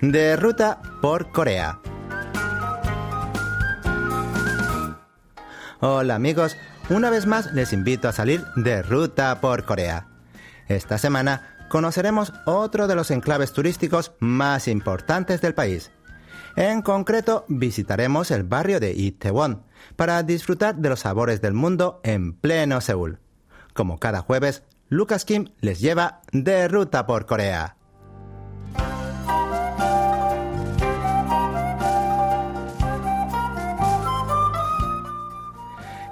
de ruta por Corea. Hola amigos, una vez más les invito a salir de ruta por Corea. Esta semana conoceremos otro de los enclaves turísticos más importantes del país. En concreto, visitaremos el barrio de Itaewon para disfrutar de los sabores del mundo en pleno Seúl. Como cada jueves, Lucas Kim les lleva de ruta por Corea.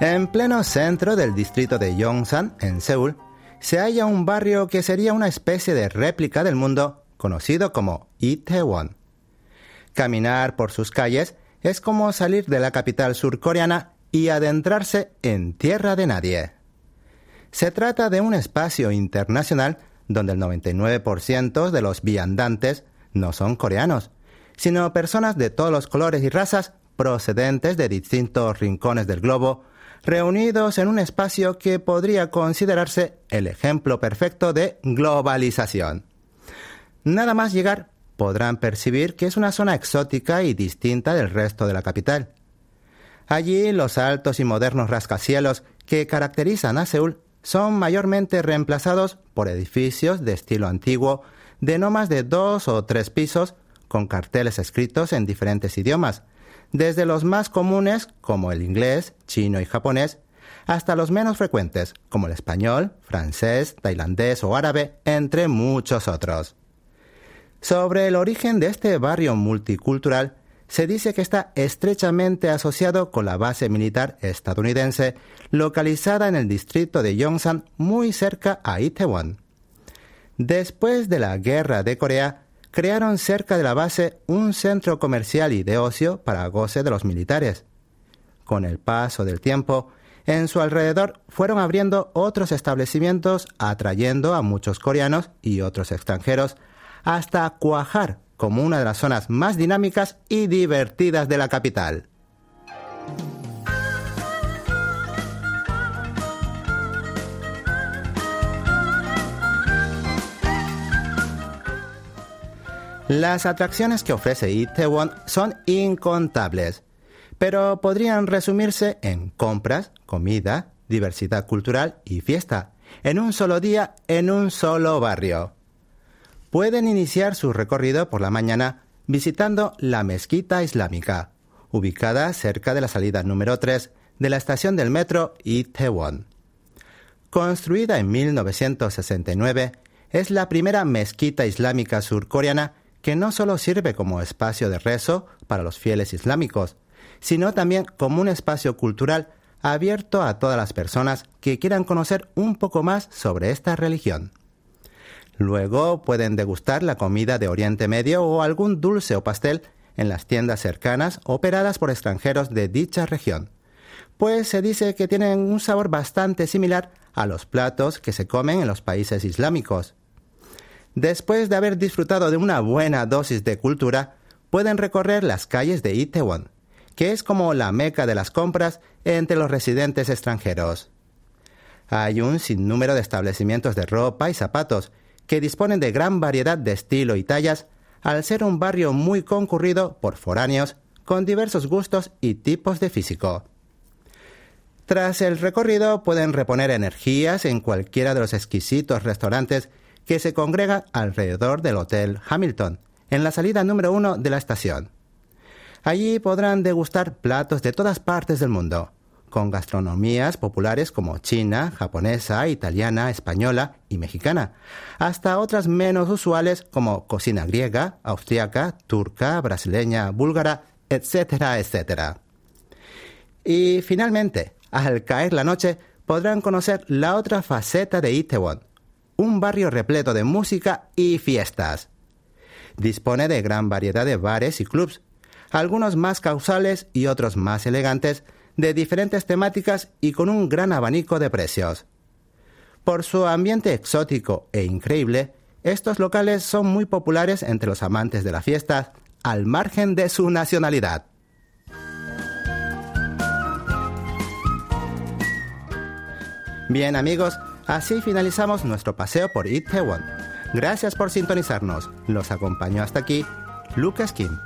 En pleno centro del distrito de Yongsan, en Seúl, se halla un barrio que sería una especie de réplica del mundo conocido como Itaewon. Caminar por sus calles es como salir de la capital surcoreana y adentrarse en tierra de nadie. Se trata de un espacio internacional donde el 99% de los viandantes no son coreanos, sino personas de todos los colores y razas procedentes de distintos rincones del globo reunidos en un espacio que podría considerarse el ejemplo perfecto de globalización. Nada más llegar podrán percibir que es una zona exótica y distinta del resto de la capital. Allí los altos y modernos rascacielos que caracterizan a Seúl son mayormente reemplazados por edificios de estilo antiguo de no más de dos o tres pisos con carteles escritos en diferentes idiomas, desde los más comunes como el inglés, chino y japonés, hasta los menos frecuentes como el español, francés, tailandés o árabe, entre muchos otros. Sobre el origen de este barrio multicultural, se dice que está estrechamente asociado con la base militar estadounidense localizada en el distrito de Yongsan muy cerca a Itaewon. Después de la Guerra de Corea, crearon cerca de la base un centro comercial y de ocio para goce de los militares. Con el paso del tiempo, en su alrededor fueron abriendo otros establecimientos atrayendo a muchos coreanos y otros extranjeros hasta cuajar como una de las zonas más dinámicas y divertidas de la capital. Las atracciones que ofrece Itaewon son incontables, pero podrían resumirse en compras, comida, diversidad cultural y fiesta, en un solo día, en un solo barrio. Pueden iniciar su recorrido por la mañana visitando la mezquita islámica, ubicada cerca de la salida número 3 de la estación del metro Itaewon. Construida en 1969, es la primera mezquita islámica surcoreana que no solo sirve como espacio de rezo para los fieles islámicos, sino también como un espacio cultural abierto a todas las personas que quieran conocer un poco más sobre esta religión. Luego pueden degustar la comida de Oriente Medio o algún dulce o pastel en las tiendas cercanas operadas por extranjeros de dicha región, pues se dice que tienen un sabor bastante similar a los platos que se comen en los países islámicos. Después de haber disfrutado de una buena dosis de cultura, pueden recorrer las calles de Itaewon, que es como la meca de las compras entre los residentes extranjeros. Hay un sinnúmero de establecimientos de ropa y zapatos que disponen de gran variedad de estilo y tallas, al ser un barrio muy concurrido por foráneos con diversos gustos y tipos de físico. Tras el recorrido pueden reponer energías en cualquiera de los exquisitos restaurantes que se congrega alrededor del Hotel Hamilton, en la salida número uno de la estación. Allí podrán degustar platos de todas partes del mundo, con gastronomías populares como china, japonesa, italiana, española y mexicana, hasta otras menos usuales como cocina griega, austriaca, turca, brasileña, búlgara, etcétera, etcétera. Y finalmente, al caer la noche, podrán conocer la otra faceta de Itaewon, un barrio repleto de música y fiestas. Dispone de gran variedad de bares y clubs, algunos más causales y otros más elegantes, de diferentes temáticas y con un gran abanico de precios. Por su ambiente exótico e increíble, estos locales son muy populares entre los amantes de la fiesta, al margen de su nacionalidad. Bien amigos, Así finalizamos nuestro paseo por Itaewon. Gracias por sintonizarnos. Los acompañó hasta aquí Lucas Kim.